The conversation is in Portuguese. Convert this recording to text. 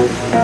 Música